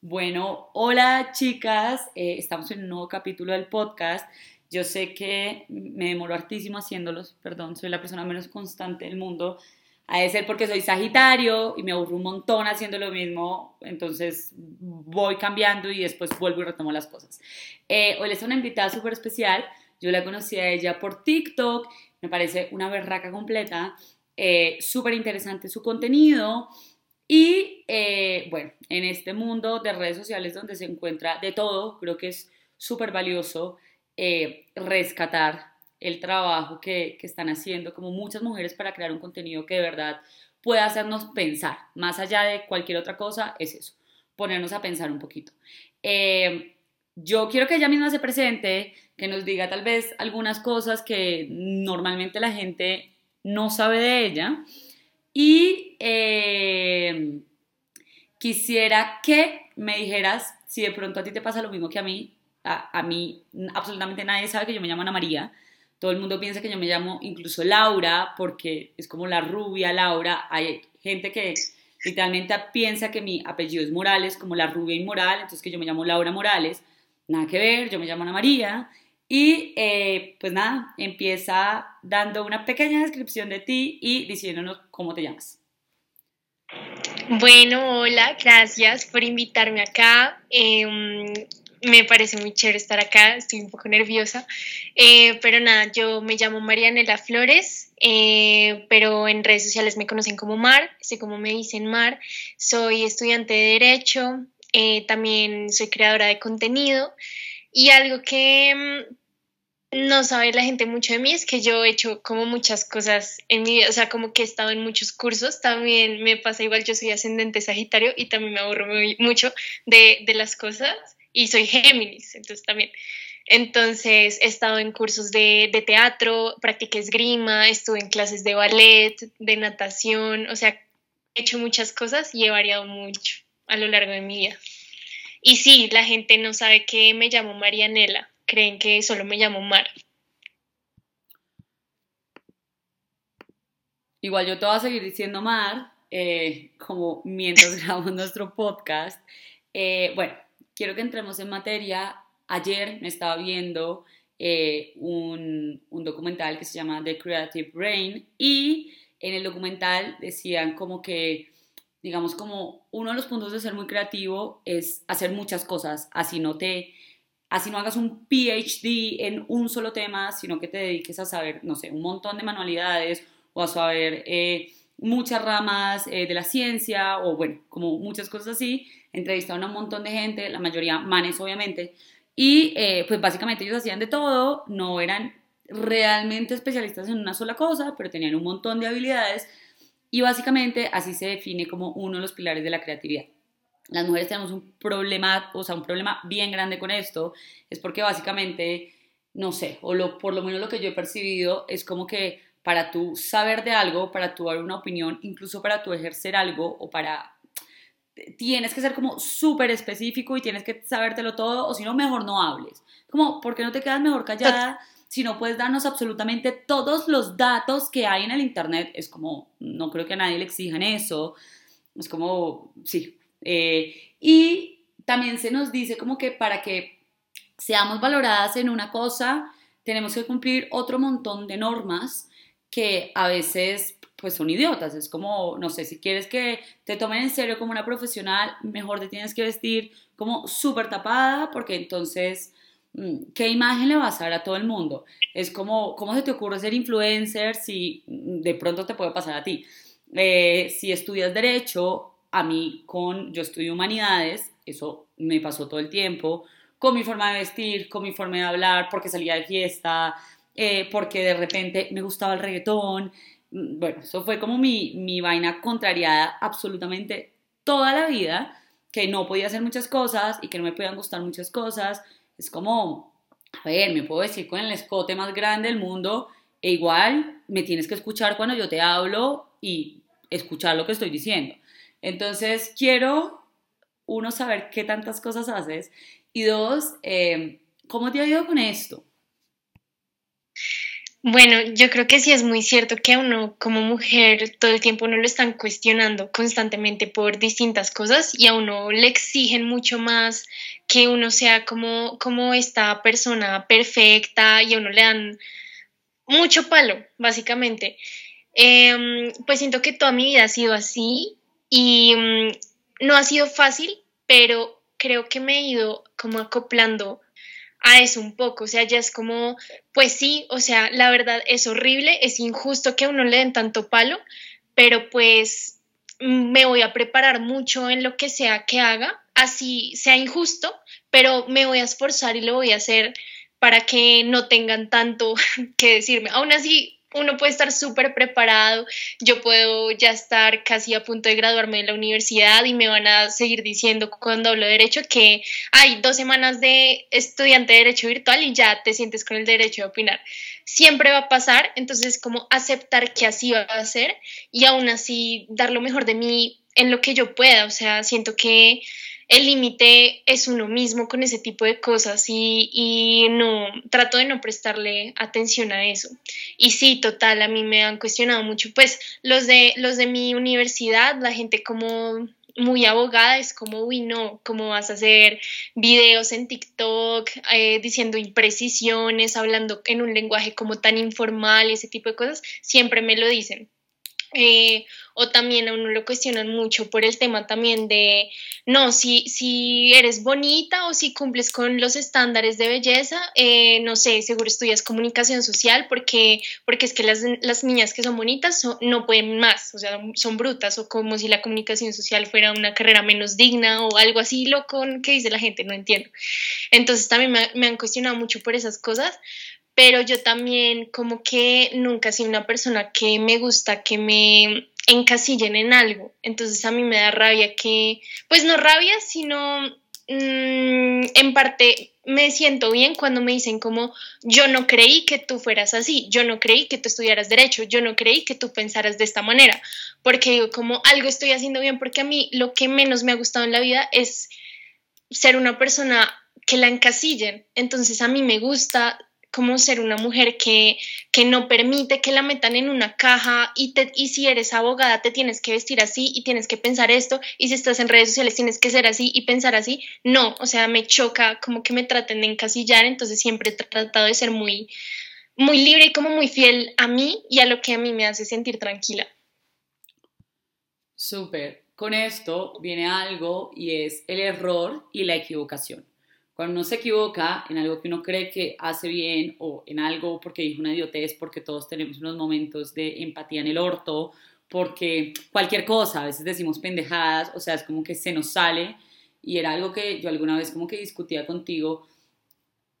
Bueno, hola chicas, eh, estamos en un nuevo capítulo del podcast. Yo sé que me demoro hartísimo haciéndolos, perdón, soy la persona menos constante del mundo. A de ser porque soy Sagitario y me aburro un montón haciendo lo mismo, entonces voy cambiando y después vuelvo y retomo las cosas. Eh, hoy les una invitada súper especial. Yo la conocí a ella por TikTok, me parece una berraca completa, eh, súper interesante su contenido. Y eh, bueno, en este mundo de redes sociales donde se encuentra de todo, creo que es súper valioso eh, rescatar el trabajo que, que, están haciendo como muchas mujeres para crear un contenido que de verdad pueda hacernos pensar, más allá de cualquier otra cosa, es eso, ponernos a pensar un poquito. Eh, yo quiero que ella misma se presente, que nos diga tal vez algunas cosas que normalmente la gente no sabe de ella y eh, quisiera que me dijeras si de pronto a ti te pasa lo mismo que a mí. A, mí absolutamente nadie sabe que yo me llamo Ana María. Todo el mundo piensa que yo me llamo incluso Laura porque es como la rubia Laura. Hay gente que literalmente piensa que mi apellido es Morales, como la rubia inmoral, entonces que yo me llamo Laura Morales. Nada que ver, yo me llamo Ana María. Y eh, pues nada, empieza dando una pequeña descripción de ti y diciéndonos cómo te llamas. Bueno, hola, gracias por invitarme acá. Em, me parece muy chévere estar acá, estoy un poco nerviosa. Eh, pero nada, yo me llamo Marianela Flores, eh, pero en redes sociales me conocen como Mar, sé cómo me dicen Mar. Soy estudiante de Derecho, también soy creadora de contenido. Y algo que mm, no sabe la gente mucho de mí es que yo he hecho como muchas cosas en mi vida, o sea, como que he estado en muchos cursos, también me pasa igual, yo soy ascendente Sagitario y también me aburro mucho de, las cosas y soy Géminis, entonces también. Entonces he estado en cursos de, de teatro, practiqué esgrima, estuve en clases de ballet, de natación, o sea, he hecho muchas cosas y he variado mucho a lo largo de mi vida. Y sí, la gente no sabe que me llamo Marianela, creen que solo me llamo Mar. Igual yo te voy a seguir diciendo Mar, eh, como mientras grabamos nuestro podcast. Eh, bueno, quiero que entremos en materia. Ayer me estaba viendo eh, un, un documental que se llama The Creative Brain y en el documental decían como que digamos como uno de los puntos de ser muy creativo es hacer muchas cosas, así no te así no hagas un PhD en un solo tema, sino que te dediques a saber, no sé, un montón de manualidades o a saber eh, muchas ramas eh, de la ciencia o bueno, como muchas cosas así. Entrevistaron a un montón de gente, la mayoría manes obviamente, y eh, pues básicamente ellos hacían de todo, no eran realmente especialistas en una sola cosa, pero tenían un montón de habilidades y básicamente así se define como uno de los pilares de la creatividad. Las mujeres tenemos un problema, o sea, un problema bien grande con esto, es porque básicamente, no sé, o lo, por lo menos lo que yo he percibido es como que para tú saber de algo, para tú dar una opinión, incluso para tú ejercer algo o para... Tienes que ser como súper específico y tienes que sabértelo todo, o si no, mejor no hables. Como, ¿por qué no te quedas mejor callada? Si no puedes darnos absolutamente todos los datos que hay en el Internet, es como, no creo que a nadie le exijan eso, es como, sí. Eh, y también se nos dice como que para que seamos valoradas en una cosa, tenemos que cumplir otro montón de normas que a veces pues son idiotas, es como, no sé, si quieres que te tomen en serio como una profesional, mejor te tienes que vestir como súper tapada, porque entonces ¿qué imagen le vas a dar a todo el mundo? Es como, ¿cómo se te ocurre ser influencer si mm, de pronto te puede pasar a ti? Eh, si estudias derecho, a mí con, yo estudio humanidades, eso me pasó todo el tiempo, con mi forma de vestir, con mi forma de hablar, porque salía de fiesta, eh, porque de repente me gustaba el reggaetón. Mm, bueno, eso fue como mi, mi vaina contrariada absolutamente toda la vida, que no podía hacer muchas cosas y que no me podían gustar muchas cosas es como, a ver, me puedo decir con el escote más grande del mundo e igual me tienes que escuchar cuando yo te hablo y escuchar lo que estoy diciendo. Entonces, quiero, uno, saber qué tantas cosas haces y dos, em, ¿cómo te ha ido con esto? Bueno, yo creo que sí es muy cierto que a uno como mujer todo el tiempo no lo están cuestionando constantemente por distintas cosas y a uno le exigen mucho más que uno sea como, como esta persona perfecta y a uno le dan mucho palo, básicamente. Em, pues siento que toda mi vida ha sido así y mm, no ha sido fácil, pero creo que me he ido como acoplando a eso un poco, o sea, ya es como, pues sí, o sea, la verdad es horrible, es injusto que a uno le den tanto palo, pero pues me voy a preparar mucho en lo que sea que haga, así sea injusto, pero me voy a esforzar y lo voy a hacer para que no tengan tanto que decirme. Aún así, uno puede estar súper preparado, yo puedo ya estar casi a punto de graduarme de la universidad y me van a seguir diciendo cuando hablo de derecho que hay dos semanas de estudiante de derecho virtual y ya te sientes con el derecho de opinar. Siempre va a pasar, entonces como aceptar que así va a ser y aún así dar lo mejor de mí en lo que yo pueda, o sea, siento que el límite es uno mismo con ese tipo de cosas y, no trato de no prestarle atención a eso. Y sí, total, a mí me han cuestionado mucho, pues los de, los de mi universidad, la gente como muy abogada, es como, uy, no, ¿cómo vas a hacer videos en TikTok eh, diciendo imprecisiones, hablando en un lenguaje como tan informal y ese tipo de cosas? Siempre me lo dicen. Eh, o también a lo cuestionan mucho por el tema también de, no, si, si eres bonita o si cumples con los estándares de belleza, eh, no sé, seguro estudias comunicación social porque, porque es que las, las niñas que son bonitas no pueden más, o sea, son brutas o como si la comunicación social fuera una carrera menos digna o algo así loco que dice la gente, no entiendo. Entonces también me han cuestionado mucho por esas cosas, pero yo también como que nunca he una persona que me gusta que me encasillen en algo. Entonces a mí me da rabia que, pues no rabia, sino mm, en parte me siento bien cuando me dicen como yo no creí que tú fueras así, yo no creí que tú estudiaras derecho, yo no creí que tú pensaras de esta manera, porque digo como algo estoy haciendo bien, porque a mí lo que menos me ha gustado en la vida es ser una persona que la encasillen. Entonces a mí me gusta como ser una mujer que, que, no permite que la metan en una caja y, te, y si eres abogada te tienes que vestir así y tienes que pensar esto y si estás en redes sociales tienes que ser así y pensar así. No, o sea, me choca como que me traten de encasillar, entonces siempre he tratado de ser muy, muy libre y como muy fiel a mí y a lo que a mí me hace sentir tranquila. Súper. Con esto viene algo y es el error y la equivocación. Cuando uno se equivoca en algo que uno cree que hace bien o en algo porque dijo una idiotez, porque todos tenemos unos momentos de empatía en el orto, porque cualquier cosa, a veces decimos pendejadas, o sea, es como que se nos sale. Y era algo que yo alguna vez como que discutía contigo,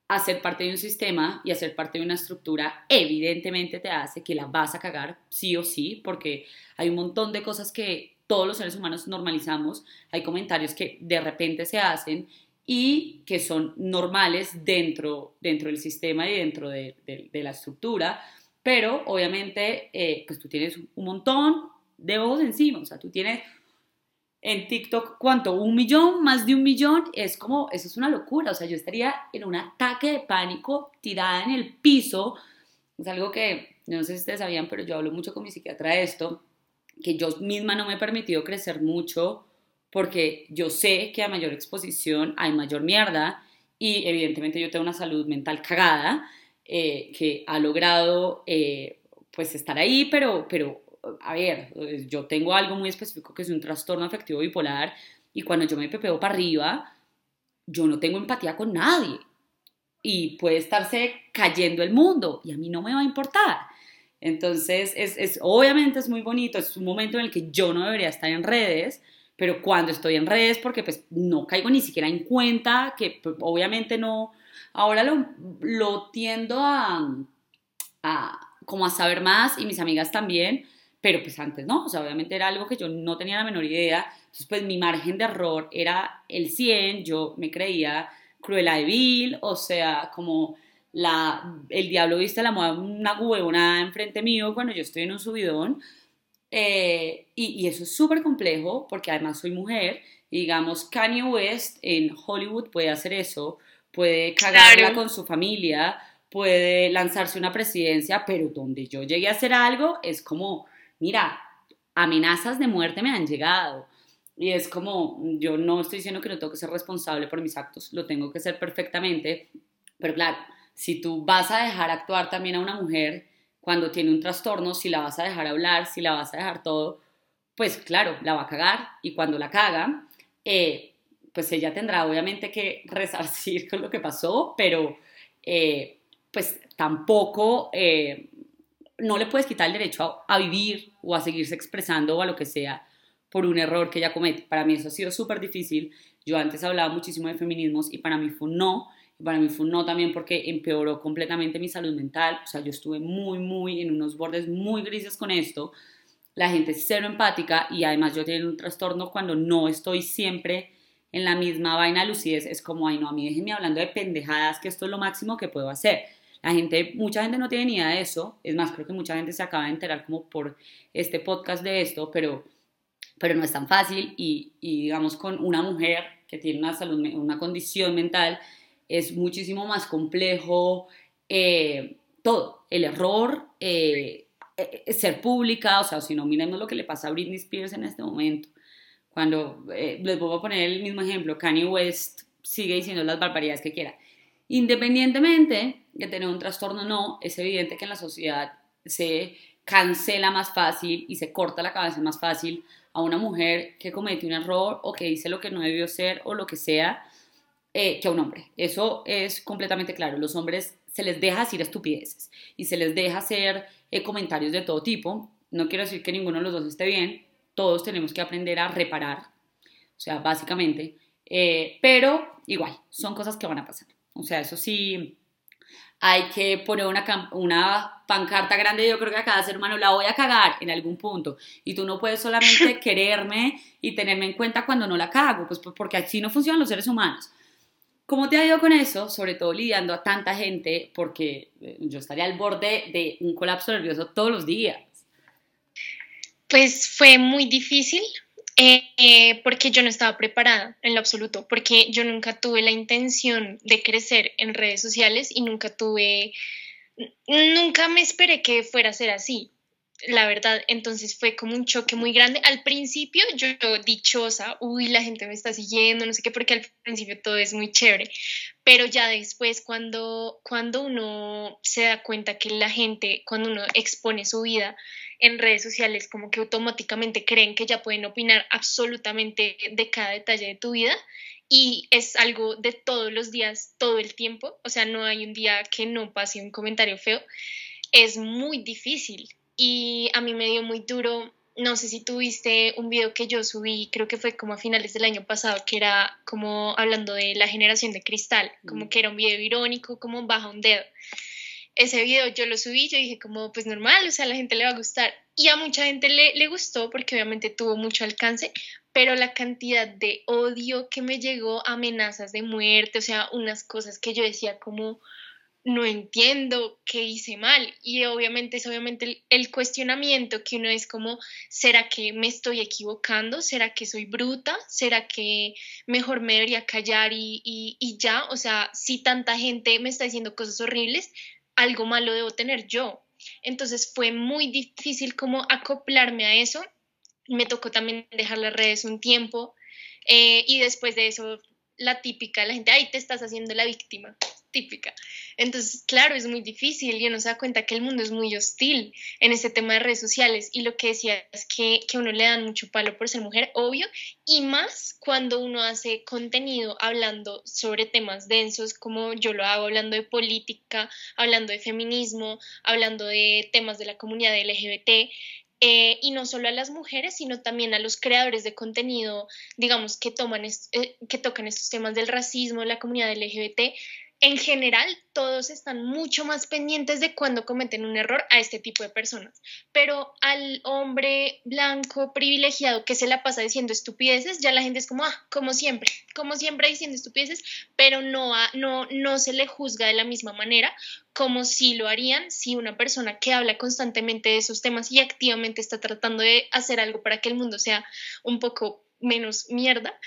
hacer parte de un sistema y hacer parte de una estructura evidentemente te hace que la vas a cagar sí o sí, porque hay un montón de cosas que todos los seres humanos normalizamos, hay comentarios que de repente se hacen y que son normales dentro, dentro del sistema y dentro de, la estructura, pero obviamente eh, pues tú tienes un montón de ojos encima, o sea, tú tienes en TikTok, ¿cuánto? ¿Un millón? ¿Más de un millón? Es como, eso es una locura, o sea, yo estaría en un ataque de pánico tirada en el piso, es algo que, no sé si ustedes sabían, pero yo hablo mucho con mi psiquiatra de esto, que yo misma no me he permitido crecer mucho porque yo sé que a mayor exposición hay mayor mierda y evidentemente yo tengo una salud mental cagada eh, que ha logrado eh, pues estar ahí, pero, pero a ver, yo tengo algo muy específico que es un trastorno afectivo bipolar y cuando yo me pepeo para arriba, yo no tengo empatía con nadie y puede estarse cayendo el mundo y a mí no me va a importar. Entonces, es, es, obviamente es muy bonito, es un momento en el que yo no debería estar en redes, pero cuando estoy en redes, porque pues no caigo ni siquiera en cuenta, que pues, obviamente no, ahora lo, lo tiendo a, a, como a saber más y mis amigas también, pero pues antes no, o sea, obviamente era algo que yo no tenía la menor idea, entonces pues mi margen de error era el 100, yo me creía cruela de vil, o sea, como la, el diablo viste la moda una huevona enfrente mío cuando yo estoy en un subidón, eh, y, eso es súper complejo porque además soy mujer. digamos, Kanye West en Hollywood puede hacer eso, puede cagarla con su familia, puede lanzarse una presidencia, pero donde yo llegué a hacer algo es como, mira, amenazas de muerte me han llegado. Y es como, yo no estoy diciendo que no tengo que ser responsable por mis actos, lo tengo que ser perfectamente, pero claro, si tú vas a dejar actuar también a una mujer cuando tiene un trastorno, si la vas a dejar hablar, si la vas a dejar todo, pues claro, la va a cagar y cuando la caga, eh, pues ella tendrá obviamente que resarcir con lo que pasó, pero eh, pues tampoco eh, no le puedes quitar el derecho a, a, vivir o a seguirse expresando o a lo que sea por un error que ella comete. Para mí eso ha sido súper difícil. Yo antes hablaba muchísimo de feminismos y para mí fue un no. Para mí fue un no también porque empeoró completamente mi salud mental. O sea, yo estuve muy, muy en unos bordes muy grises con esto. La gente es cero empática y además yo tengo un trastorno cuando no estoy siempre en la misma vaina de lucidez. Es como, ay, no, a mí déjenme hablando de pendejadas, que esto es lo máximo que puedo hacer. La gente, mucha gente no tiene ni idea de eso. Es más, creo que mucha gente se acaba de enterar como por este podcast de esto, pero, pero no es tan fácil. Y, y digamos, con una mujer que tiene una salud, una condición mental, es muchísimo más complejo eh, todo. El error, eh, eh, ser pública, o sea, si no miremos lo que le pasa a Britney Spears en este momento. Cuando les voy a poner el mismo ejemplo, Kanye West sigue diciendo las barbaridades que quiera. Independientemente de tener un trastorno o no, es evidente que en la sociedad se cancela más fácil y se corta la cabeza más fácil a una mujer que comete un error o que dice lo que no debió ser o lo que sea eh, que a un hombre. Eso es completamente claro. Los hombres se les deja decir estupideces y se les deja hacer eh, comentarios de todo tipo. No quiero decir que ninguno de los dos esté bien. Todos tenemos que aprender a reparar. O sea, básicamente. Eh, pero igual, son cosas que van a pasar. O sea, eso sí, hay que poner una, una pancarta grande, yo creo que a cada ser humano la voy a cagar en algún punto. Y tú no puedes solamente quererme y tenerme en cuenta cuando no la cago, pues porque así no funcionan los seres humanos. ¿Cómo te ha ido con eso? Sobre todo lidiando a tanta gente, porque eh, yo estaría al borde de un colapso nervioso todos los días. Pues fue muy difícil, eh, porque yo no estaba preparada en lo absoluto, porque yo nunca tuve la intención de crecer en redes sociales y nunca tuve, nunca me esperé que fuera a ser así, la verdad. Entonces fue como un choque muy grande. Al principio yo, dichosa, uy, la gente me está siguiendo, no sé qué, porque al principio todo es muy chévere, pero ya después cuando, cuando uno se da cuenta que la gente, cuando uno expone su vida, en redes sociales como que automáticamente creen que ya pueden opinar absolutamente de cada detalle de tu vida y es algo de todos los días, todo el tiempo, o sea, no hay un día que no pase un comentario feo, es muy difícil y a mí me dio muy duro, no sé si tuviste un video que yo subí, creo que fue como a finales del año pasado, que era como hablando de la generación de cristal, como mm. que era un video irónico, como baja un dedo ese video yo lo subí, yo dije como pues normal, o sea, a la gente le va a gustar. Y a mucha gente le, le gustó porque obviamente tuvo mucho alcance, pero la cantidad de odio que me llegó, amenazas de muerte, o sea, unas cosas que yo decía como no entiendo qué hice mal. Y obviamente es obviamente el, cuestionamiento que uno es como, ¿será que me estoy equivocando? ¿Será que soy bruta? ¿Será que mejor me debería callar y, y, ya? O sea, si tanta gente me está diciendo cosas horribles, algo malo debo tener yo. Entonces fue muy difícil como acoplarme a eso. Me tocó también dejar las redes un tiempo eh, y después de eso la típica, la gente, ay, te estás haciendo la víctima típica. Entonces, claro, es muy difícil y uno se da cuenta que el mundo es muy hostil en este tema de redes sociales y lo que decía es que, que uno le dan mucho palo por ser mujer, obvio, y más cuando uno hace contenido hablando sobre temas densos como yo lo hago, hablando de política, hablando de feminismo, hablando de temas de la comunidad LGBT. Eh, y no solo a las mujeres, sino también a los creadores de contenido, digamos, que, toman eh, que tocan estos temas del racismo, la comunidad LGBT, en general, todos están mucho más pendientes de cuando cometen un error a este tipo de personas. Pero al hombre blanco privilegiado que se la pasa diciendo estupideces, ya la gente es como, ah, como siempre, como siempre diciendo estupideces, pero no, no, no se le juzga de la misma manera como si lo harían si una persona que habla constantemente de esos temas y activamente está tratando de hacer algo para que el mundo sea un poco menos mierda,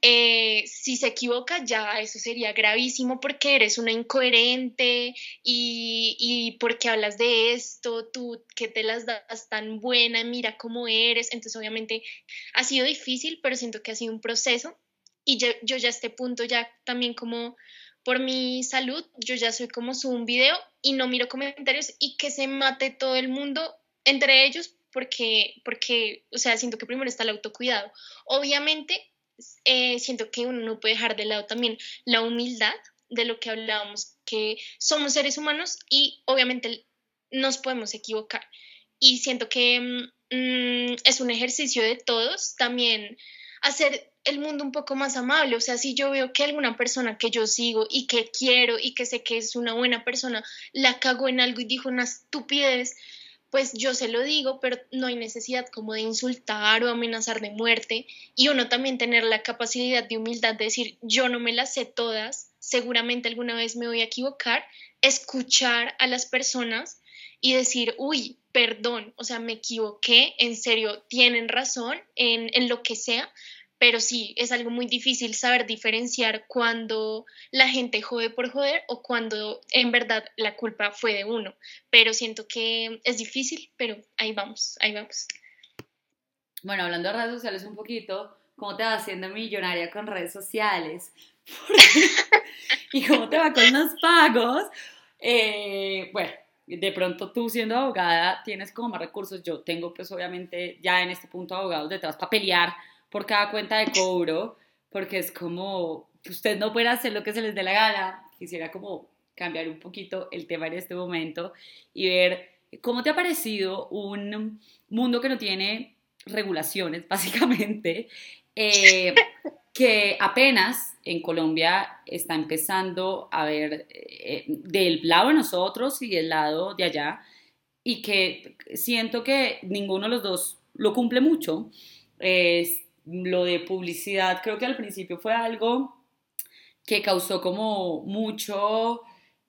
eh, si se equivoca ya eso sería gravísimo porque eres una incoherente y, y porque hablas de esto, tú que te las das tan buena, mira cómo eres. Entonces obviamente ha sido difícil, pero siento que ha sido un proceso y yo, yo ya a este punto ya también como por mi salud, yo ya soy como subo un video y no miro comentarios y que se mate todo el mundo entre ellos porque, porque, o sea, siento que primero está el autocuidado. Obviamente, eh, siento que uno no puede dejar de lado también la humildad de lo que hablábamos, que somos seres humanos y obviamente nos podemos equivocar. Y siento que mm, es un ejercicio de todos también hacer el mundo un poco más amable. O sea, si yo veo que alguna persona que yo sigo y que quiero y que sé que es una buena persona la cagó en algo y dijo una estupidez, pues yo se lo digo, pero no hay necesidad como de insultar o amenazar de muerte. Y uno también tener la capacidad de humildad de decir, yo no me las sé todas, seguramente alguna vez me voy a equivocar, escuchar a las personas y decir, uy, perdón, o sea, me equivoqué, en serio, tienen razón en, en lo que sea, pero sí, es algo muy difícil saber diferenciar cuando la gente jode por joder o cuando en verdad la culpa fue de uno. Pero siento que es difícil, pero ahí vamos, ahí vamos. Bueno, hablando de redes sociales un poquito, ¿cómo te va haciendo millonaria con redes sociales? ¿Y cómo te va con los pagos? Eh, bueno, de pronto tú siendo abogada tienes como más recursos. Yo tengo pues obviamente ya en este punto abogados detrás para pelear por cada cuenta de cobro, porque es como, usted no puede hacer lo que se les dé la gana. Quisiera como cambiar un poquito el tema en este momento y ver cómo te ha parecido un mundo que no tiene regulaciones, básicamente, eh, que apenas en Colombia está empezando a ver eh, del lado de nosotros y del lado de allá, y que siento que ninguno de los dos lo cumple mucho. Es, lo de publicidad creo que al principio fue algo que causó como mucho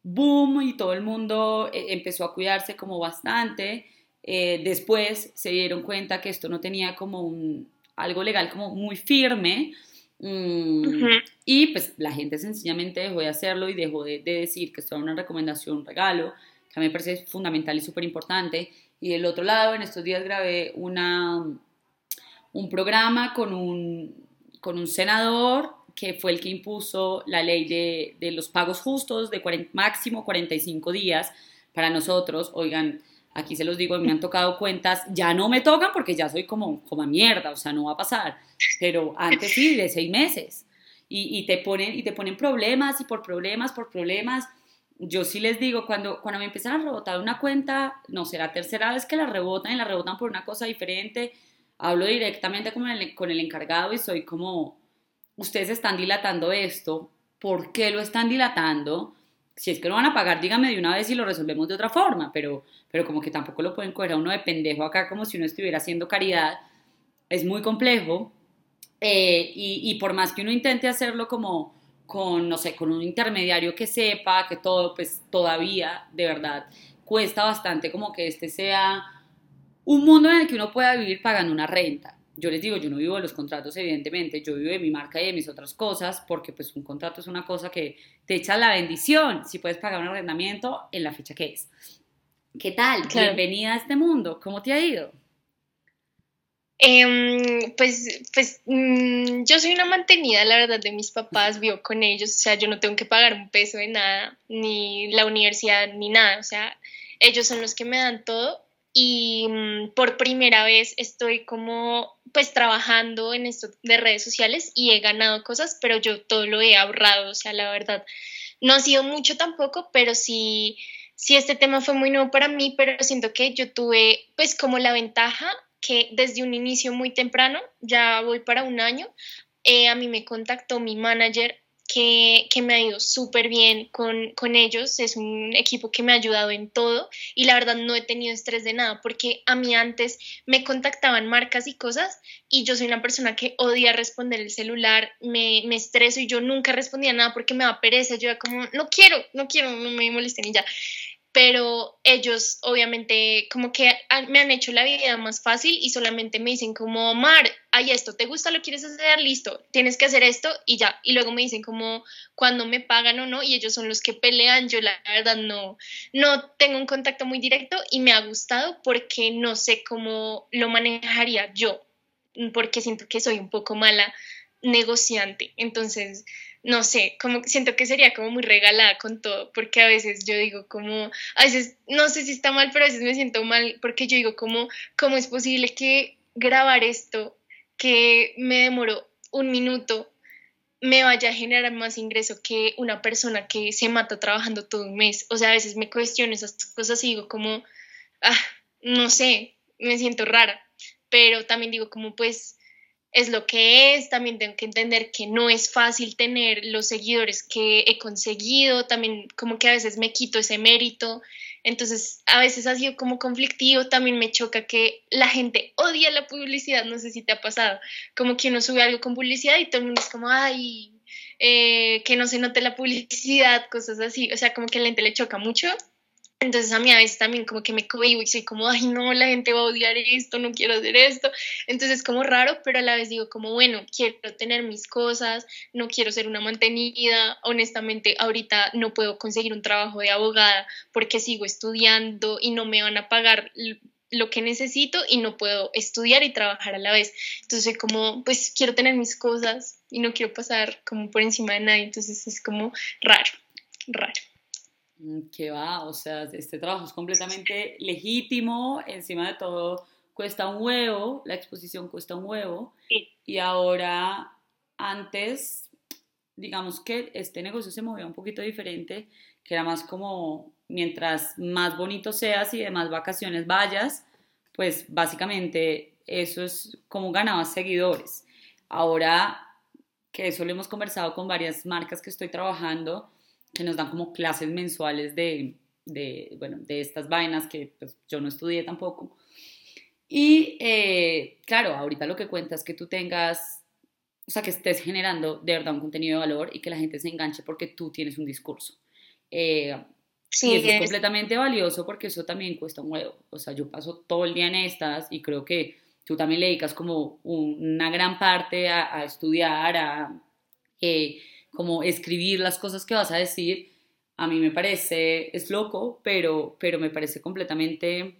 boom y todo el mundo eh, empezó a cuidarse como bastante. Eh, después se dieron cuenta que esto no tenía como un, algo legal como muy firme. Mm, y pues la gente sencillamente dejó de hacerlo y dejó de, decir que esto era una recomendación, un regalo, que a mí me parece fundamental y súper importante. Y del otro lado, en estos días grabé una, un programa con un, con un senador que fue el que impuso la ley de, de los pagos justos de máximo 45 días para nosotros. Oigan, aquí se los digo, me han tocado cuentas, ya no me tocan porque ya soy como, como mierda, o sea, no va a pasar, pero antes sí, de seis meses. Y, y, te ponen, y te ponen problemas y por problemas, por problemas. Yo sí les digo, cuando, cuando me empiezan a rebotar una cuenta, no la tercera vez que la rebotan y la rebotan por una cosa diferente, hablo directamente con el, con el encargado y soy como, ustedes están dilatando esto, ¿por qué lo están dilatando? Si es que no van a pagar, dígame de una vez y lo resolvemos de otra forma, pero, pero como que tampoco lo pueden coger a uno de pendejo acá como si uno estuviera haciendo caridad, es muy complejo. Eh, y, y, por más que uno intente hacerlo como con, no sé, con un intermediario que sepa que todo, pues todavía, de verdad, cuesta bastante como que este sea un mundo en el que uno pueda vivir pagando una renta. Yo les digo, yo no vivo de los contratos, evidentemente, yo vivo de mi marca y de mis otras cosas, porque pues un contrato es una cosa que te echa la bendición si puedes pagar un arrendamiento en la fecha que es. ¿Qué tal? Bienvenida a este mundo. ¿Cómo te ha ido? Em, pues, pues mm, yo soy una mantenida, la verdad, de mis papás, vivo con ellos, o sea, yo no tengo que pagar un peso de nada, ni la universidad, ni nada, o sea, ellos son los que me dan todo y mm, por primera vez estoy como pues trabajando en esto de redes sociales y he ganado cosas, pero yo todo lo he ahorrado, o sea, la verdad, no ha sido mucho tampoco, pero sí, sí este tema fue muy nuevo para mí, pero siento que yo tuve pues como la ventaja que desde un inicio muy temprano, ya voy para un año, eh, a mí me contactó mi manager que, que, me ha ido súper bien con, con, ellos, es un equipo que me ha ayudado en todo y la verdad no he tenido estrés de nada porque a mí antes me contactaban marcas y cosas y yo soy una persona que odia responder el celular, me, me estreso y yo nunca respondía nada porque me da pereza, yo era como, no quiero, no quiero, no me molesten y ya. Pero ellos obviamente como que me han hecho la vida más fácil y solamente me dicen como, Mar, hay esto, ¿te gusta? ¿Lo quieres hacer? Listo, tienes que hacer esto y ya. Y luego me dicen como cuando me pagan o no y ellos son los que pelean. Yo la verdad no, no tengo un contacto muy directo y me ha gustado porque no sé cómo lo manejaría yo, porque siento que soy un poco mala negociante. Entonces, no sé, como siento que sería como muy regalada con todo, porque a veces yo digo como, a veces no sé si está mal, pero a veces me siento mal porque yo digo como, ¿cómo es posible que grabar esto que me demoró un minuto me vaya a generar más ingreso que una persona que se mata trabajando todo un mes? O sea, a veces me cuestiono esas cosas y digo como, ah, no sé, me siento rara, pero también digo como pues es lo que es, también tengo que entender que no es fácil tener los seguidores que he conseguido, también como que a veces me quito ese mérito, entonces a veces ha sido como conflictivo, también me choca que la gente odia la publicidad, no sé si te ha pasado, como que uno sube algo con publicidad y todo el mundo es como, ay, eh, que no se note la publicidad, cosas así, o sea, como que a la gente le choca mucho entonces a mí a veces también como que me cohibo y soy como, ay no, la gente va a odiar esto, no quiero hacer esto. Entonces es como raro, pero a la vez digo como, bueno, quiero tener mis cosas, no quiero ser una mantenida. Honestamente, ahorita no puedo conseguir un trabajo de abogada porque sigo estudiando y no me van a pagar lo que necesito y no puedo estudiar y trabajar a la vez. Entonces como, pues quiero tener mis cosas y no quiero pasar como por encima de nadie. Entonces es como raro, raro. Mm, que va, o sea, este trabajo es completamente legítimo, encima de todo cuesta un huevo, la exposición cuesta un huevo, y ahora antes, digamos que este negocio se movía un poquito diferente, que era más como, mientras más bonito seas y de más vacaciones vayas, pues básicamente eso es como ganabas seguidores. Ahora que eso lo hemos conversado con varias marcas que estoy trabajando, que nos dan como clases mensuales de, de bueno, de estas vainas que pues, yo no estudié tampoco. Y eh, claro, ahorita lo que cuenta es que tú tengas, o sea, que estés generando de verdad un contenido de valor y que la gente se enganche porque tú tienes un discurso. Eh, sí, y eso es, completamente valioso porque eso también cuesta un huevo. O sea, yo paso todo el día en estas y creo que tú también le dedicas como una gran parte a, a estudiar, a... Eh, como escribir las cosas que vas a decir, a mí me parece, es loco, pero, pero me parece completamente,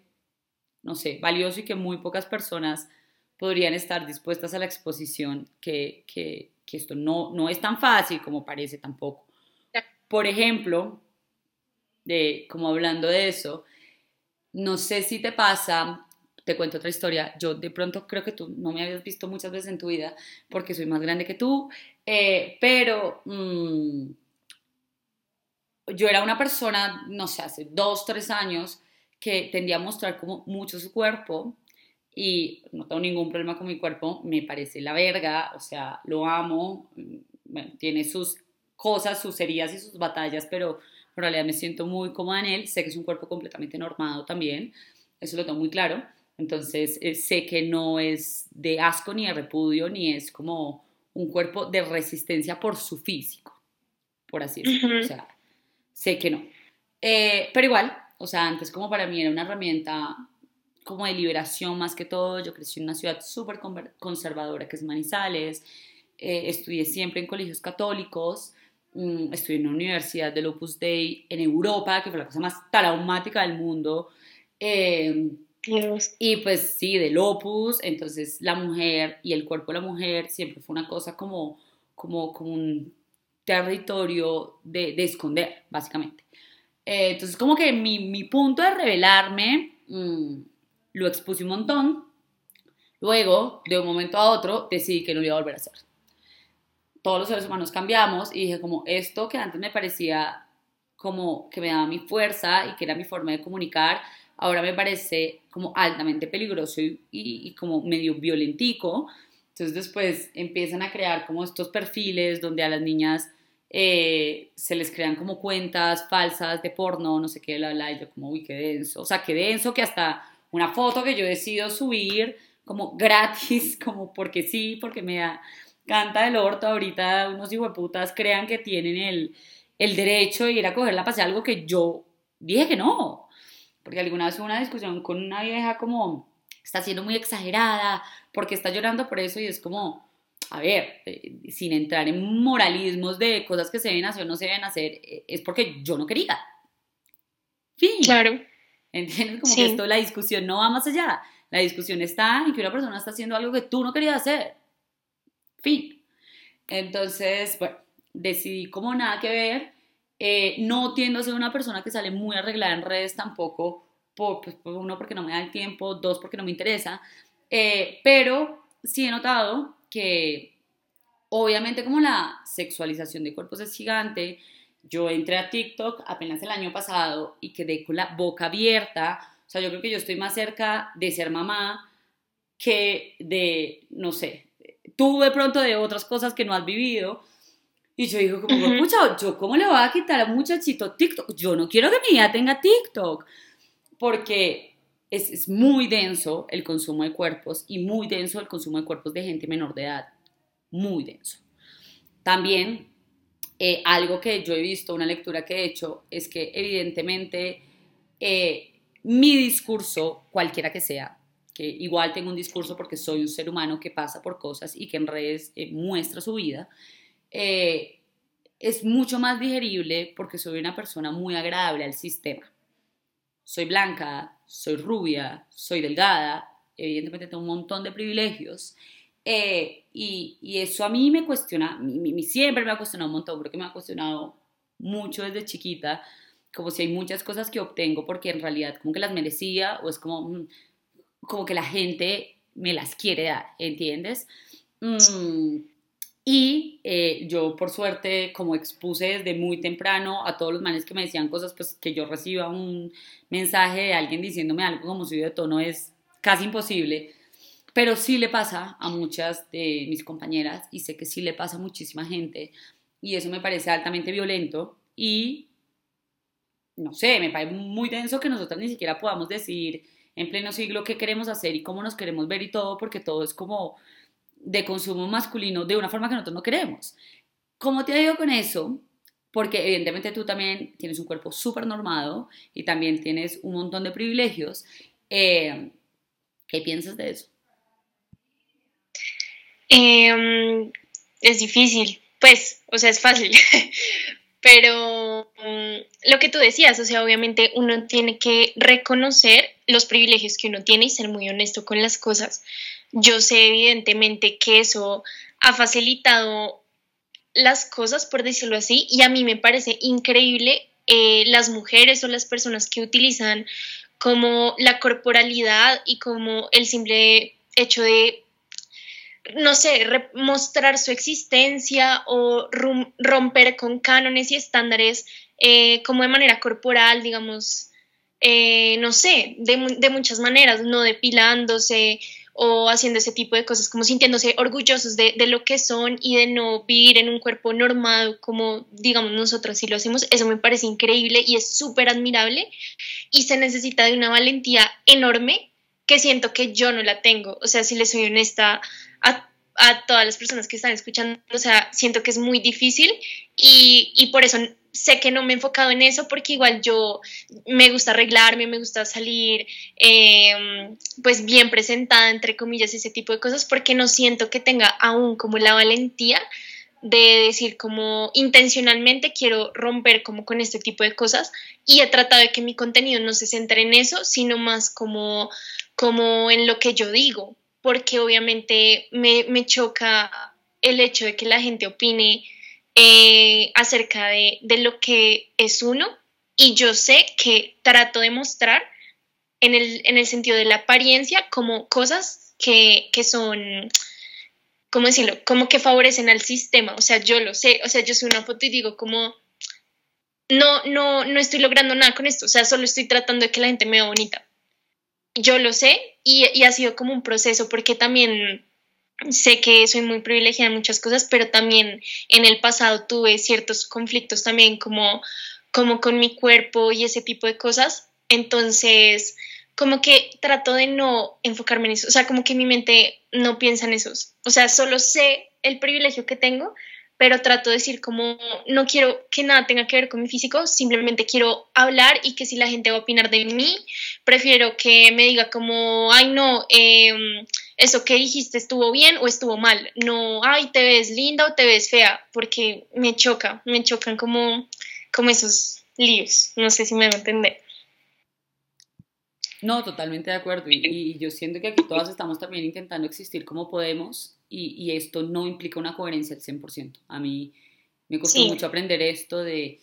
no sé, valioso y que muy pocas personas podrían estar dispuestas a la exposición, que, que, que esto no, no es tan fácil como parece tampoco. Por ejemplo, de, como hablando de eso, no sé si te pasa, te cuento otra historia, yo de pronto creo que tú no me habías visto muchas veces en tu vida porque soy más grande que tú eh, pero mm, yo era una persona, no sé, hace dos, tres años que tendía a mostrar como mucho su cuerpo y no tengo ningún problema con mi cuerpo, me parece la verga, o sea, lo amo, mm, bueno, tiene sus cosas, sus heridas y sus batallas, pero en realidad me siento muy cómoda en él, sé que es un cuerpo completamente normado también, eso lo tengo muy claro, entonces eh, sé que no es de asco ni de repudio, ni es como un cuerpo de resistencia por su físico, por así decirlo. O sea, sé que no. Eh, pero igual, o sea, antes como para mí era una herramienta como de liberación más que todo. Yo crecí en una ciudad súper conservadora que es Manizales. Eh, estudié siempre en colegios católicos. Mm, estudié en una universidad del Opus Dei en Europa, que fue la cosa más traumática del mundo. Eh, y pues sí, del opus, entonces la mujer y el cuerpo de la mujer siempre fue una cosa como, como, como un territorio de, de esconder, básicamente. Eh, entonces como que mi, mi, punto de revelarme mm, lo expuse un montón, luego de un momento a otro decidí que no lo iba a volver a hacer. Todos los seres humanos cambiamos y dije como esto que antes me parecía como que me daba mi fuerza y que era mi forma de comunicar, ahora me parece como altamente peligroso y, como medio violentico. Entonces después empiezan a crear como estos perfiles donde a las niñas eh, se les crean como cuentas falsas de porno, no sé qué, bla, bla, y yo como, uy, qué denso. O sea, qué denso que hasta una foto que yo decido subir como gratis, como porque sí, porque me da, canta el orto, ahorita unos putas crean que tienen el, el derecho de ir a coger la pase algo que yo dije que no, porque alguna vez hubo una discusión con una vieja como, está siendo muy exagerada, porque está llorando por eso y es como, a ver, eh, sin entrar en moralismos de cosas que se deben hacer o no se deben hacer, eh, es porque yo no quería. Fin. Claro. ¿Entiendes? Como que esto, la discusión no va más allá. La discusión está en que una persona está haciendo algo que tú no querías hacer. Fin. Entonces, bueno, decidí como nada que ver. Eh, no tiendo a ser una persona que sale muy arreglada en redes tampoco, por, pues, uno porque no me da el tiempo, dos porque no me interesa, pero sí he notado que obviamente como la sexualización de cuerpos es gigante, yo entré a TikTok apenas el año pasado y quedé con la boca abierta, o sea, yo creo que yo estoy más cerca de ser mamá que de, no sé, tú de pronto de otras cosas que no has vivido. Y yo digo, como, uh yo cómo le voy a quitar a un muchachito TikTok? Yo no quiero que mi hija tenga TikTok. Porque es, muy denso el consumo de cuerpos y muy denso el consumo de cuerpos de gente menor de edad. Muy denso. También eh, algo que yo he visto, una lectura que he hecho, es que evidentemente eh, mi discurso, cualquiera que sea, que igual tengo un discurso porque soy un ser humano que pasa por cosas y que en redes eh, muestra su vida, es mucho más digerible porque soy una persona muy agradable al sistema. Soy blanca, soy rubia, soy delgada, evidentemente tengo un montón de privilegios. Eh, y, eso a mí me cuestiona, mi, siempre me ha cuestionado un montón, creo que me ha cuestionado mucho desde chiquita, como si hay muchas cosas que obtengo porque en realidad como que las merecía o es como, mm, como que la gente me las quiere dar, ¿entiendes? Mm, y eh, yo, por suerte, como expuse desde muy temprano a todos los manes que me decían cosas, pues que yo reciba un mensaje de alguien diciéndome algo como subido de tono es casi imposible. Pero sí le pasa a muchas de mis compañeras y sé que sí le pasa a muchísima gente y eso me parece altamente violento y no sé, me parece muy denso que nosotras ni siquiera podamos decir en pleno siglo qué queremos hacer y cómo nos queremos ver y todo, porque todo es como de consumo masculino de una forma que nosotros no queremos. ¿Cómo te ha ido con eso? Porque evidentemente tú también tienes un cuerpo súper normado y también tienes un montón de privilegios. Eh, ¿Qué piensas de eso? Em, es difícil, pues, o sea, es fácil, pero mm, lo que tú decías, o sea, obviamente uno tiene que reconocer los privilegios que uno tiene y ser muy honesto con las cosas. Yo sé evidentemente que eso ha facilitado las cosas, por decirlo así, y a mí me parece increíble eh, las mujeres o las personas que utilizan como la corporalidad y como el simple hecho de, no sé, mostrar su existencia o romper con cánones y estándares eh, como de manera corporal, digamos, eh, no sé, de, de, muchas maneras, no depilándose, o haciendo ese tipo de cosas, como sintiéndose orgullosos de, lo que son y de no vivir en un cuerpo normado como digamos nosotros si lo hacemos, eso me parece increíble y es súper admirable. Y se necesita de una valentía enorme que siento que yo no la tengo, o sea, si le soy honesta a, todas las personas que están escuchando, o sea, siento que es muy difícil y, y por eso sé que no me he enfocado en eso porque igual yo me gusta arreglarme, me gusta salir em, pues bien presentada, entre comillas, ese tipo de cosas, porque no siento que tenga aún como la valentía de decir como intencionalmente quiero romper como con este tipo de cosas y he tratado de que mi contenido no se centre en eso, sino más como, como en lo que yo digo, porque obviamente me, me choca el hecho de que la gente opine eh, acerca de, lo que es uno y yo sé que trato de mostrar en el, sentido de la apariencia como cosas que, son, ¿cómo decirlo? Como que favorecen al sistema, o sea, yo lo sé, o sea, yo soy una foto y digo como, no, no, no estoy logrando nada con esto, o sea, solo estoy tratando de que la gente me vea bonita. Yo lo sé y, y ha sido como un proceso porque también sé que soy muy privilegiada en muchas cosas, pero también en el pasado tuve ciertos conflictos también como, como con mi cuerpo y ese tipo de cosas. Entonces, como que trato de no enfocarme en eso, o sea, como que mi mente no piensa en esos. O sea, solo sé el privilegio que tengo, pero trato de decir como no quiero que nada tenga que ver con mi físico, simplemente quiero hablar y que si la gente va a opinar de mí, prefiero que me diga como, ay no, em, eso que dijiste estuvo bien o estuvo mal, no, ay, te ves linda o te ves fea, porque me choca, me chocan como, como esos líos, no sé si me va a entender. No, totalmente de acuerdo. Y, yo siento que aquí todas estamos también intentando existir como podemos y, esto no implica una coherencia al 100%. A mí me costó mucho aprender esto de,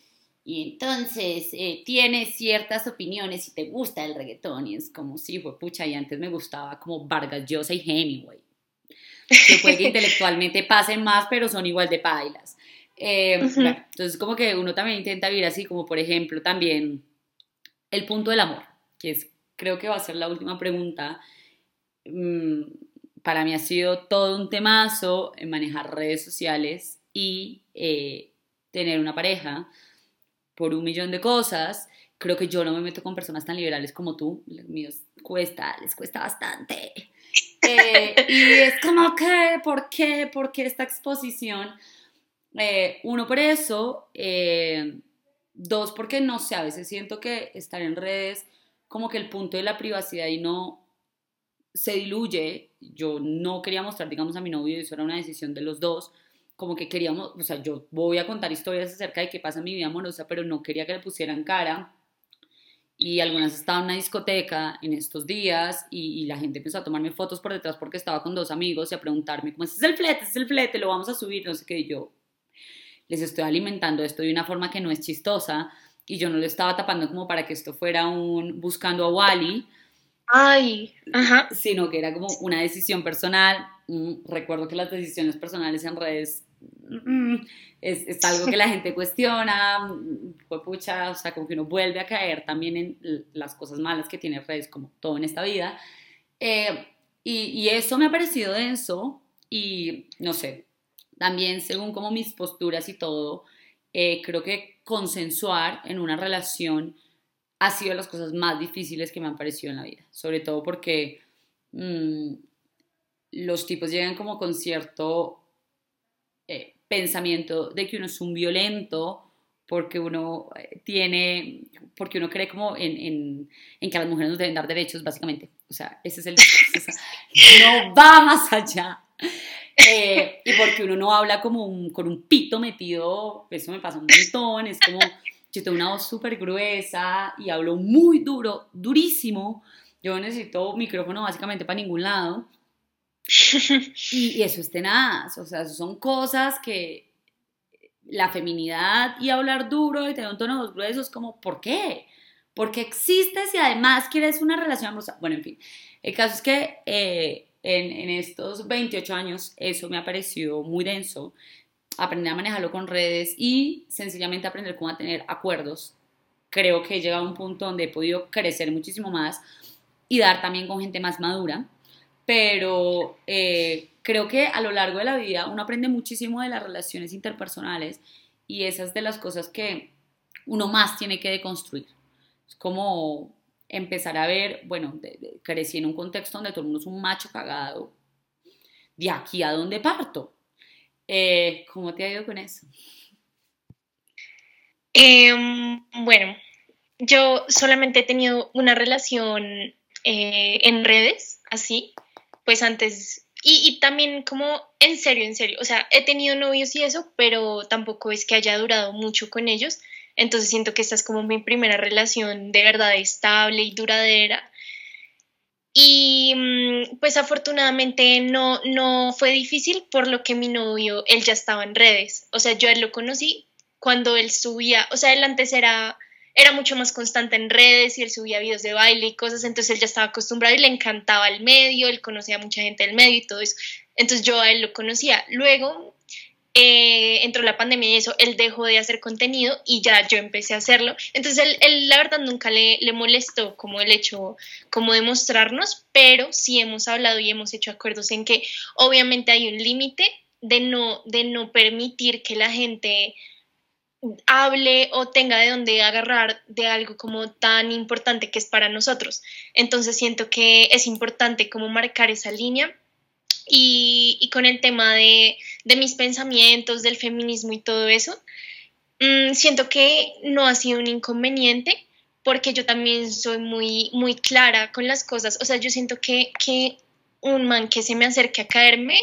y entonces eh, tienes ciertas opiniones y te gusta el reggaetón y es como, sí, fue pucha, y antes me gustaba como Vargas Llosa y Hemingway. Que puede que intelectualmente pasen más, pero son igual de pailas. Eh, entonces como que uno también intenta vivir así, como por ejemplo también el punto del amor, que es, creo que va a ser la última pregunta. Mm, para mí ha sido todo un temazo en manejar redes sociales y eh, tener una pareja por un millón de cosas. Creo que yo no me meto con personas tan liberales como tú. Los míos cuesta, les cuesta bastante. Eh, y es como que, ¿por qué? ¿Por qué esta exposición? Eh, uno por eso, dos porque no sé, a veces siento que estar en redes como que el punto de la privacidad y no se diluye. Yo no quería mostrar, digamos, a mi novio, eso era una decisión de los dos. Como que queríamos, o sea, yo voy a contar historias acerca de qué pasa en mi vida amorosa, pero no quería que le pusieran cara. Y algunas estaban en una discoteca en estos días y, la gente empezó a tomarme fotos por detrás porque estaba con dos amigos y a preguntarme, ¿cómo es el flete? es el flete? ¿Lo vamos a subir? No sé qué. Y yo les estoy alimentando esto de una forma que no es chistosa y yo no lo estaba tapando como para que esto fuera un buscando a Wally Ay, ajá. Sino que era como una decisión personal. Mm, recuerdo que las decisiones personales en redes es, es, algo que la gente cuestiona. Mm, fue pucha, o sea, como que uno vuelve a caer también en las cosas malas que tiene redes, como todo en esta vida. Eh, y, y, eso me ha parecido denso y no sé, también según como mis posturas y todo, eh, creo que consensuar en una relación ha sido las cosas más difíciles que me han parecido en la vida, sobre todo porque mm, los tipos llegan como con cierto eh, pensamiento de que uno es un violento, porque uno eh, tiene, porque uno cree como en, que a las mujeres nos deben dar derechos, básicamente. O sea, ese es el... no va más allá. Eh, y porque uno no habla como con un pito metido, eso me pasa un montón, es como yo tengo una voz súper gruesa y hablo muy duro, durísimo. Yo necesito micrófono básicamente para ningún lado. Y, eso es tenaz, o sea, son cosas que la feminidad y hablar duro y tener un tono grueso es como, ¿por qué? Porque existes y además quieres una relación amorosa. Bueno, en fin, el caso es que eh, en, en, estos 28 años eso me ha parecido muy denso aprender a manejarlo con redes y sencillamente aprender cómo a tener acuerdos. Creo que he llegado a un punto donde he podido crecer muchísimo más y dar también con gente más madura, pero eh, creo que a lo largo de la vida uno aprende muchísimo de las relaciones interpersonales y esas de las cosas que uno más tiene que deconstruir. Es como empezar a ver, bueno, crecí en un contexto donde todo el mundo es un macho cagado, de aquí a dónde parto, eh, ¿Cómo te ha ido con eso? Em, bueno, yo solamente he tenido una relación eh, en redes, así, pues antes, y, también como en serio, en serio, o sea, he tenido novios y eso, pero tampoco es que haya durado mucho con ellos, entonces siento que esta es como mi primera relación de verdad estable y duradera y mm, pues afortunadamente no, no fue difícil por lo que mi novio, él ya estaba en redes. O sea, yo él lo conocí cuando él subía, o sea, él antes era, era mucho más constante en redes y él subía videos de baile y cosas, entonces él ya estaba acostumbrado y le encantaba el medio, él conocía a mucha gente del medio y todo eso. Entonces yo a él lo conocía. Luego eh, entró la pandemia y eso, él dejó de hacer contenido y ya yo empecé a hacerlo. Entonces, él, la verdad nunca le, le, molestó como el hecho, como de mostrarnos, pero sí hemos hablado y hemos hecho acuerdos en que obviamente hay un límite de no, de no permitir que la gente hable o tenga de dónde agarrar de algo como tan importante que es para nosotros. Entonces siento que es importante como marcar esa línea y, con el tema de, de mis pensamientos, del feminismo y todo eso, mm, siento que no ha sido un inconveniente porque yo también soy muy, muy clara con las cosas. O sea, yo siento que, que un man que se me acerque a caerme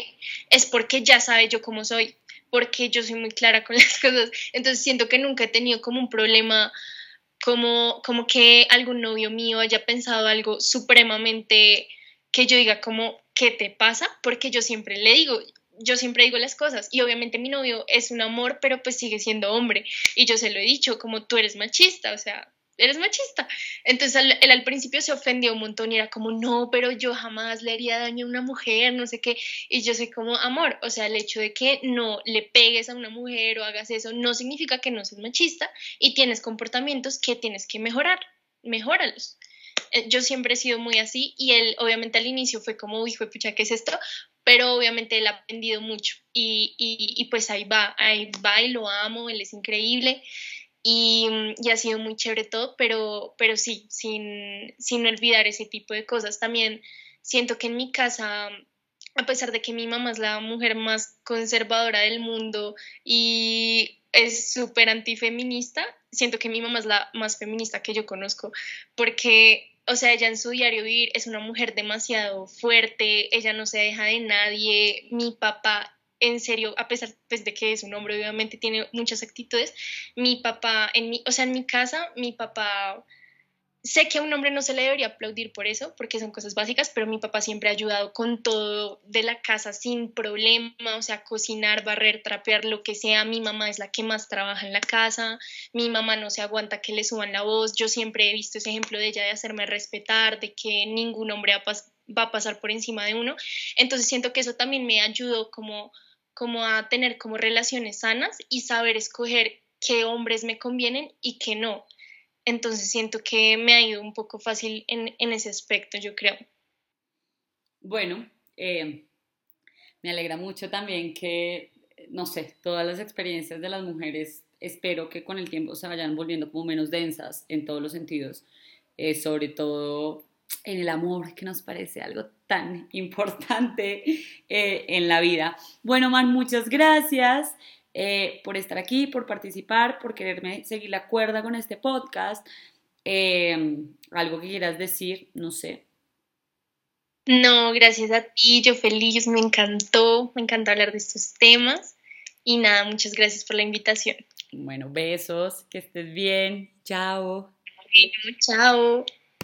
es porque ya sabe yo cómo soy, porque yo soy muy clara con las cosas. Entonces siento que nunca he tenido como un problema como, como que algún novio mío haya pensado algo supremamente que yo diga como, ¿qué te pasa? Porque yo siempre le digo, yo siempre digo las cosas y obviamente mi novio es un amor, pero pues sigue siendo hombre y yo se lo he dicho como tú eres machista, o sea, eres machista. Entonces él, al principio se ofendió un montón y era como, no, pero yo jamás le haría daño a una mujer, no sé qué. Y yo soy como, amor, o sea, el hecho de que no le pegues a una mujer o hagas eso no significa que no seas machista y tienes comportamientos que tienes que mejorar, mejóralos. Eh, yo siempre he sido muy así y él obviamente al inicio fue como, hijo de pucha, ¿qué es esto? Pero obviamente él ha aprendido mucho y, y, y pues ahí va, ahí va y lo amo, él es increíble. Mm, y, ha sido muy chévere todo, pero, pero sí, sin, sin olvidar ese tipo de cosas. También siento que en mi casa, a pesar de que mi mamá es la mujer más conservadora del mundo y es súper antifeminista, siento que mi mamá es la más feminista que yo conozco, porque, o sea, ella en su diario vivir es una mujer demasiado fuerte, ella no se deja de nadie, mi papá en serio, a pesar pues, de que es un hombre, obviamente tiene muchas actitudes, mi papá, en mi, o sea, en mi casa, mi papá, sé que a un hombre no se le debería aplaudir por eso, porque son cosas básicas, pero mi papá siempre ha ayudado con todo de la casa sin problema, o sea, cocinar, barrer, trapear, lo que sea, mi mamá es la que más trabaja en la casa, mi mamá no se aguanta que le suban la voz, yo siempre he visto ese ejemplo de ella de hacerme respetar, de que ningún hombre va a pasar por encima de uno, entonces siento que eso también me ayudó como como a tener como relaciones sanas y saber escoger qué hombres me convienen y qué no. Entonces siento que me ha ido un poco fácil en, ese aspecto, yo creo. Bueno, eh, me alegra mucho también que, no sé, todas las experiencias de las mujeres, espero que con el tiempo se vayan volviendo como menos densas en todos los sentidos, eh, sobre todo en el amor, que nos parece algo tan importante eh, en la vida. Bueno, Man, muchas gracias eh, por estar aquí, por participar, por quererme seguir la cuerda con este podcast. Eh, algo que quieras decir, no sé. No, gracias a ti, yo feliz, me encantó, me encanta hablar de estos temas y nada, muchas gracias por la invitación. Bueno, besos, que estés bien, chao. chao.